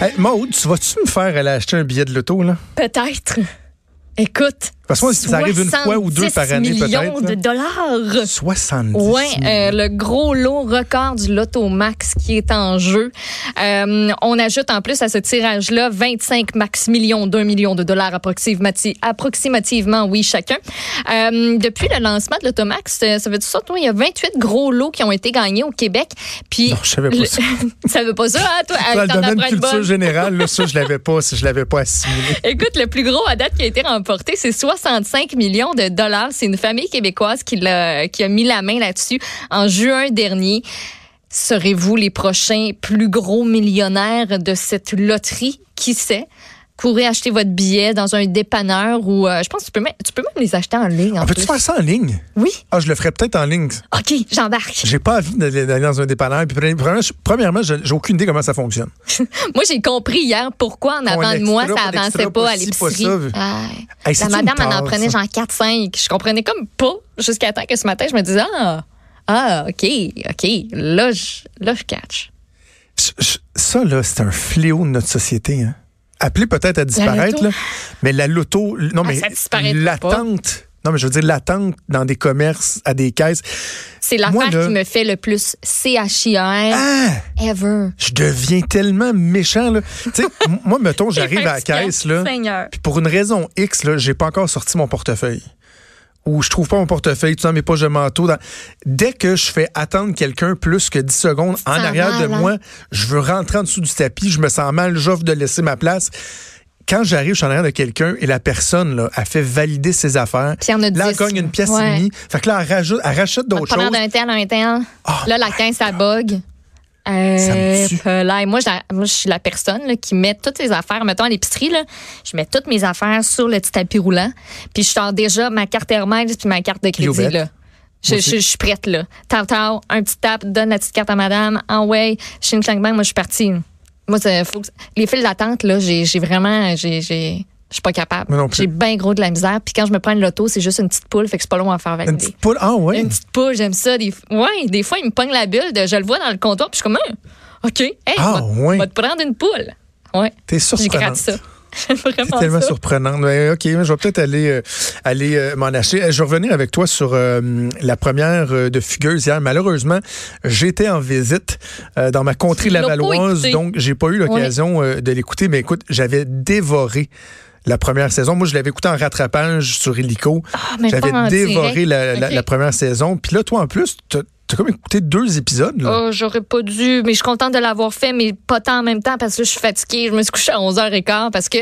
Hey, Maude, tu vas-tu me faire aller acheter un billet de loto, là? Peut-être. Écoute. Parce que ça arrive une fois ou deux par année, peut-être. millions de dollars. 70 Oui, euh, le gros lot record du Loto Max qui est en jeu. Euh, on ajoute en plus à ce tirage-là 25 max millions, d'un million de dollars approximativement, oui, chacun. Euh, depuis le lancement de Loto Max, euh, ça veut dire ça, toi, il y a 28 gros lots qui ont été gagnés au Québec. Puis, non, je savais pas ça. ça veut pas ça, hein, toi? Dans le domaine culture générale, là, ça, je l'avais pas, je l'avais pas assimilé. Écoute, le plus gros à date qui a été remporté, c'est 65 millions de dollars. C'est une famille québécoise qui, a, qui a mis la main là-dessus en juin dernier. Serez-vous les prochains plus gros millionnaires de cette loterie? Qui sait? Courez acheter votre billet dans un dépanneur ou euh, je pense que tu peux même, tu peux même les acheter en ligne. En ah, Peux-tu faire ça en ligne? Oui. Ah, je le ferais peut-être en ligne. OK, j'embarque. J'ai pas envie d'aller dans un dépanneur. Puis, premièrement, j'ai aucune idée comment ça fonctionne. moi, j'ai compris hier pourquoi en avant de moi, ça avançait pas à l'épicerie. la madame en, en prenait genre 4-5. Je comprenais comme pas jusqu'à temps que ce matin, je me disais Ah, ah OK, OK, là, je, là, je catch. Ça, là, c'est un fléau de notre société. Hein? Appelé peut-être à disparaître, là, mais la loto, non, ah, mais l'attente. Non, mais je veux dire, l'attente dans des commerces, à des caisses. C'est l'affaire qui me fait le plus CHIR ah! ever. Je deviens tellement méchant, là. tu sais, moi, mettons, j'arrive à la caisse, là. Puis pour une raison X, là, j'ai pas encore sorti mon portefeuille ou je trouve pas mon portefeuille, tu dans mes poches de manteau. Dès que je fais attendre quelqu'un plus que 10 secondes en arrière de hein? moi, je veux rentrer en dessous du tapis, je me sens mal, j'offre de laisser ma place quand j'arrive, je suis en arrière de quelqu'un et la personne là, a fait valider ses affaires. là, elle gagne une pièce et demie. Fait que là, elle, rajoute, elle rachète d'autres choses. d'un tel, un tel. Là, la caisse, ça bug. Euh, là, moi, je suis la personne qui met toutes ses affaires. Mettons à l'épicerie, je mets toutes mes affaires sur le petit tapis roulant. Puis je sors déjà ma carte Hermès puis ma carte de crédit. Là. Je, suis prête, là. Tau, tau, un petit tap, donne la petite carte à madame. En way, chez une bang, moi, je suis partie. Moi, faut les files d'attente, là, j'ai vraiment, j'ai, je suis pas capable. J'ai bien gros de la misère. Puis quand je me prends une loto, c'est juste une petite poule, fait que c'est pas long à faire valider. Une petite poule, ah ouais. Une petite poule, j'aime ça. Des, ouais, des fois, il me pogne la bulle. De, je le vois dans le comptoir, puis je suis comme, ah, OK, hey, ah, va, te prendre une poule. Ouais. T'es surprenante. ça. C'est tellement surprenant. OK, je vais peut-être aller, euh, aller euh, m'en acheter. Je vais revenir avec toi sur euh, la première de Fugueuse hier. Malheureusement, j'étais en visite dans ma contrée lavalloise, donc j'ai pas eu l'occasion de l'écouter. Mais écoute, j'avais dévoré la première saison. Moi, je l'avais écouté en rattrapage sur Illico. Ah, J'avais dévoré la, première saison. Puis là, toi, en plus, tu as comme écouté deux épisodes. Là. Oh, j'aurais pas dû, mais je suis contente de l'avoir fait, mais pas tant en même temps parce que je suis fatiguée. Je me suis couchée à 11h15 parce que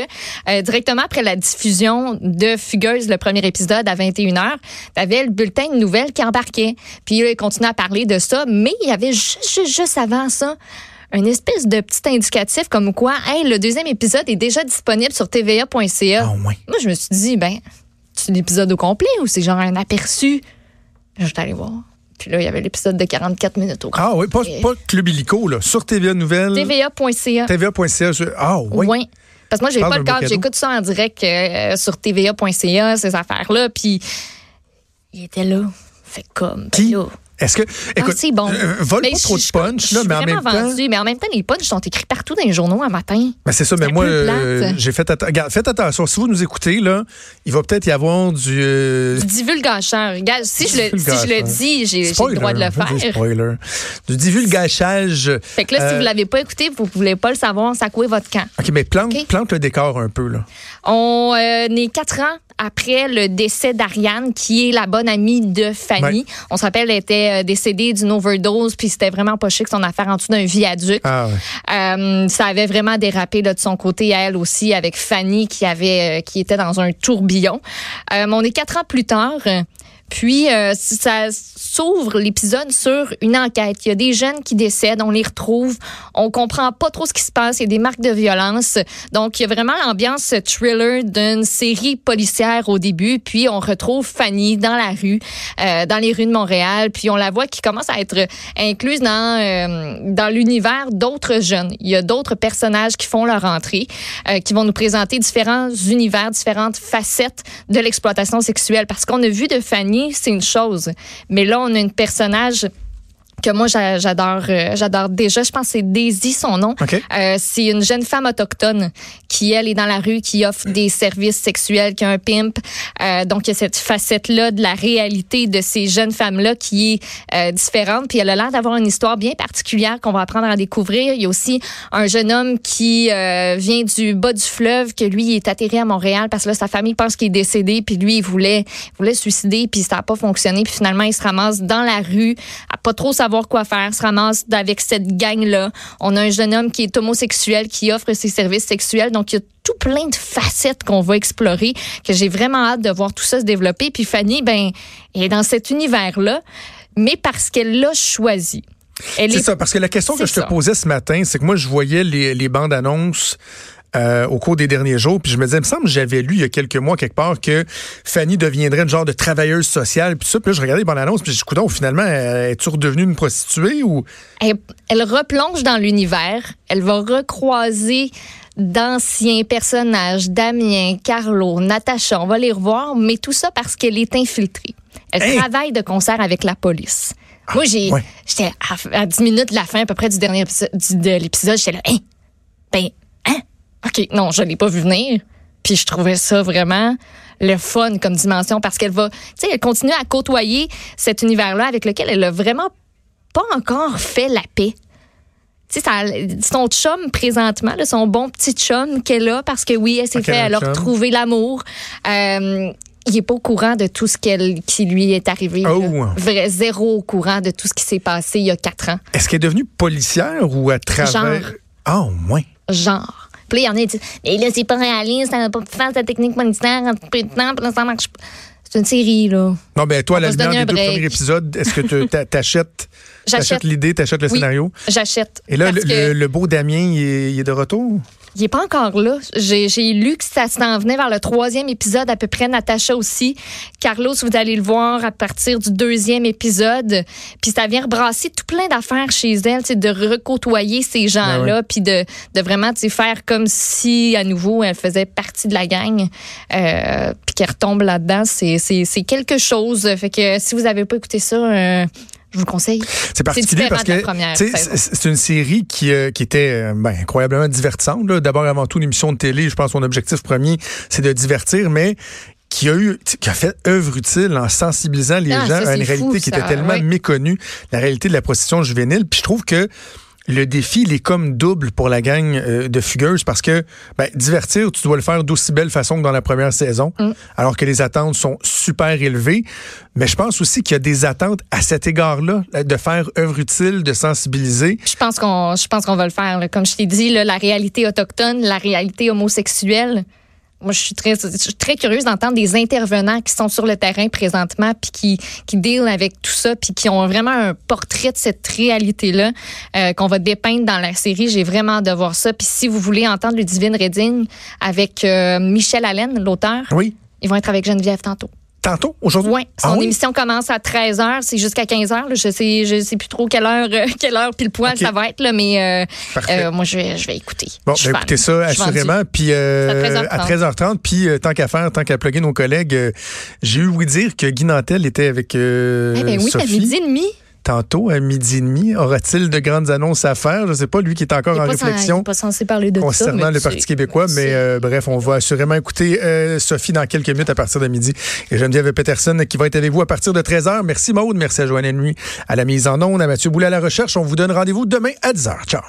euh, directement après la diffusion de Fugueuse, le premier épisode à 21h, t'avais le bulletin de nouvelles qui embarquait. Puis là, il continuait à parler de ça, mais il y avait juste, juste, juste avant ça un espèce de petit indicatif comme quoi, hey, le deuxième épisode est déjà disponible sur tva.ca. Ah, Moi, je me suis dit, ben, c'est l'épisode au complet ou c'est genre un aperçu? Je vais aller voir. Puis là, il y avait l'épisode de 44 minutes au Ah oui, pas, pas Club Illico, là, sur TVA Nouvelles. TVA.ca. TVA.ca. Ah oui. Oui. Parce que moi, j'ai pas le cadre. J'écoute ça en direct euh, sur TVA.ca, ces affaires-là. Puis, il était là. Fait comme. Ben là, est-ce que, ah, écoute, ah, bon. Euh, vole pas trop de punch, là, mais en même temps. mais en même temps, les punchs sont écrits partout dans les journaux un matin. Ben c'est ça, mais moi, euh, j'ai fait attention. Faites attention. Si vous nous écoutez, là, il va peut-être y avoir du. Euh... Du divulgacheur. Si, je le, si je le dis, j'ai le droit de le faire. Du spoiler. Du divulgachage. Fait que là, si vous euh, l'avez pas écouté, vous ne voulez pas le savoir, ça couait votre camp. OK, mais plante, plante le décor un peu, là. On est quatre ans après le décès d'Ariane, qui est la bonne amie de Fanny. On se rappelle, elle était euh, décédée d'une overdose, puis c'était vraiment pas chic son affaire en dessous d'un viaduc. Ah euh, ça avait vraiment dérapé là, de son côté, elle aussi, avec Fanny qui avait, euh, qui était dans un tourbillon. on est quatre ans plus tard. Puis, euh, ça s'ouvre l'épisode sur une enquête. Il y a des jeunes qui décèdent, on les retrouve, on comprend pas trop ce qui se passe, il y a des marques de violence. Donc, il y a vraiment l'ambiance thriller d'une série policière au début. Puis, on retrouve Fanny dans la rue, euh, dans les rues de Montréal. Puis, on la voit qui commence à être incluse dans, euh, dans l'univers d'autres jeunes. Il y a d'autres personnages qui font leur entrée, euh, qui vont nous présenter différents univers, différentes facettes de l'exploitation sexuelle. Parce qu'on a vu de Fanny c'est une chose. Mais là, on a un personnage que moi j'adore euh, j'adore déjà. Je pense que c'est Daisy son nom. Euh, c'est une jeune femme autochtone qui elle est dans la rue qui offre des services sexuels qui a un pimp. Euh, donc il y a cette facette là de la réalité de ces jeunes femmes là qui est euh, différente. Puis elle a l'air d'avoir une histoire bien particulière qu'on va apprendre à découvrir. Il y a aussi un jeune homme qui euh, vient du bas du fleuve que lui est atterri à Montréal parce que là sa famille pense qu'il est décédé. Puis lui il voulait il voulait se suicider. Puis ça n'a pas fonctionné. Puis finalement il se ramasse dans la rue à pas trop savoir savoir quoi faire, se ramasse avec cette gang-là. On a un jeune homme qui est homosexuel, qui offre ses services sexuels. Donc, il y a tout plein de facettes qu'on va explorer, que j'ai vraiment hâte de voir tout ça se développer. Puis Fanny, ben, elle est dans cet univers-là, mais parce qu'elle l'a choisi. C'est ça, parce que la question que je te posais ce matin, c'est que moi, je voyais les, les bandes annonces euh, au cours des derniers jours. Puis je me disais, il me semble que j'avais lu il y a quelques mois quelque part que Fanny deviendrait une genre de travailleuse sociale. Puis ça, puis là, je regardais les bandes annonces, puis je disais, finalement, est-tu redevenue une prostituée ou... Elle, replonge dans l'univers. Elle va recroiser d'anciens personnages, Damien, Carlo, Natacha, on va les revoir, mais tout ça parce qu'elle est infiltrée. Elle travaille de concert avec la police. Ah, Moi, j'ai, j'étais à, 10 minutes de la fin à peu près du dernier épisode, de l'épisode, j'étais là, hein, ben, OK, non, je l'ai pas vu venir. Puis je trouvais ça vraiment le fun comme dimension parce qu'elle va, tu sais, elle continue à côtoyer cet univers-là avec lequel elle a vraiment pas encore fait la paix. Tu sais, son chum présentement, son bon petit chum qu'elle a parce que oui, elle s'est fait, elle a retrouvé l'amour. Euh, il est pas au courant de tout ce qu'elle, qui lui est arrivé. Oh. Vrai, zéro au courant de tout ce qui s'est passé il y a quatre ans. Est-ce qu'elle est devenue policière ou à travers... Genre. Ah, oh, moins. Genre. Puis là, il y en a qui disent, mais là, c'est pas réaliste, ça n'a pas pu faire sa technique monétaire en peu de temps, puis là, ça marche pas. C'est une série, là. Non, ben toi, à la lumière des deux premiers épisodes, est-ce que tu t'achètes l'idée, t'achètes le scénario? J'achète. Et là, le, beau Damien, il est de retour? Il est pas encore là. J'ai lu que ça s'en venait vers le troisième épisode à peu près. Natacha aussi. Carlos, vous allez le voir à partir du deuxième épisode. Puis ça vient rebrasser tout plein d'affaires chez elle, de recôtoyer ces gens-là, ben puis de, de vraiment faire comme si à nouveau elle faisait partie de la gang, euh, puis qu'elle retombe là-dedans. C'est quelque chose. Fait que si vous avez pas écouté ça, euh, je vous conseille. C'est particulier parce que c'est une série qui, euh, qui était euh, ben, incroyablement divertissante. D'abord, avant tout, une émission de télé. Je pense que son objectif premier, c'est de divertir, mais qui a eu qui a fait œuvre utile en sensibilisant les ah, gens à une réalité qui était tellement méconnue, la réalité de la prostitution juvénile. Puis je trouve que le défi, il est comme double pour la gang euh, de fugueuses parce que ben, divertir, tu dois le faire d'aussi belle façon que dans la première saison, mm. alors que les attentes sont super élevées. Mais je pense aussi qu'il y a des attentes à cet égard-là, de faire œuvre utile, de sensibiliser. Je pense qu'on, je pense qu'on va le faire. Comme je t'ai dit, la réalité autochtone, la réalité homosexuelle. Moi, je suis très, très curieuse d'entendre des intervenants qui sont sur le terrain présentement, puis qui, qui deal avec tout ça, puis qui ont vraiment un portrait de cette réalité-là euh, qu'on va dépeindre dans la série. J'ai vraiment hâte de voir ça. Puis si vous voulez entendre le Divine Reading avec euh, Michel Allen, l'auteur, oui. ils vont être avec Geneviève tantôt tantôt, aujourd'hui? Oui. Son ah émission commence à 13 h, c'est jusqu'à 15 h. Je sais, je sais plus trop quelle heure, euh, quelle heure pile poil ça va être, là, mais euh, euh, moi, je vais, je vais écouter. Bon, ben, écoutez ça, assurément. Puis à 13h30. puis tant qu'à faire, tant qu'à plugger nos collègues, j'ai eu oui dire que Guy Nantel était avec eh ben oui, Sophie. à midi et demi tantôt à midi et demi. Aura-t-il de grandes annonces à faire? Je ne sais pas, lui qui est encore en réflexion. pas censé parler de concernant le Parti québécois, mais euh, bref, on va assurément écouter euh, Sophie dans quelques minutes à partir de midi. Et Geneviève Peterson qui va être avec vous à partir de 13h. Merci Maude, merci à Joanne Nuit à la mise en onde, à Mathieu Boulet à la recherche. On vous donne rendez-vous demain à 10h. Ciao.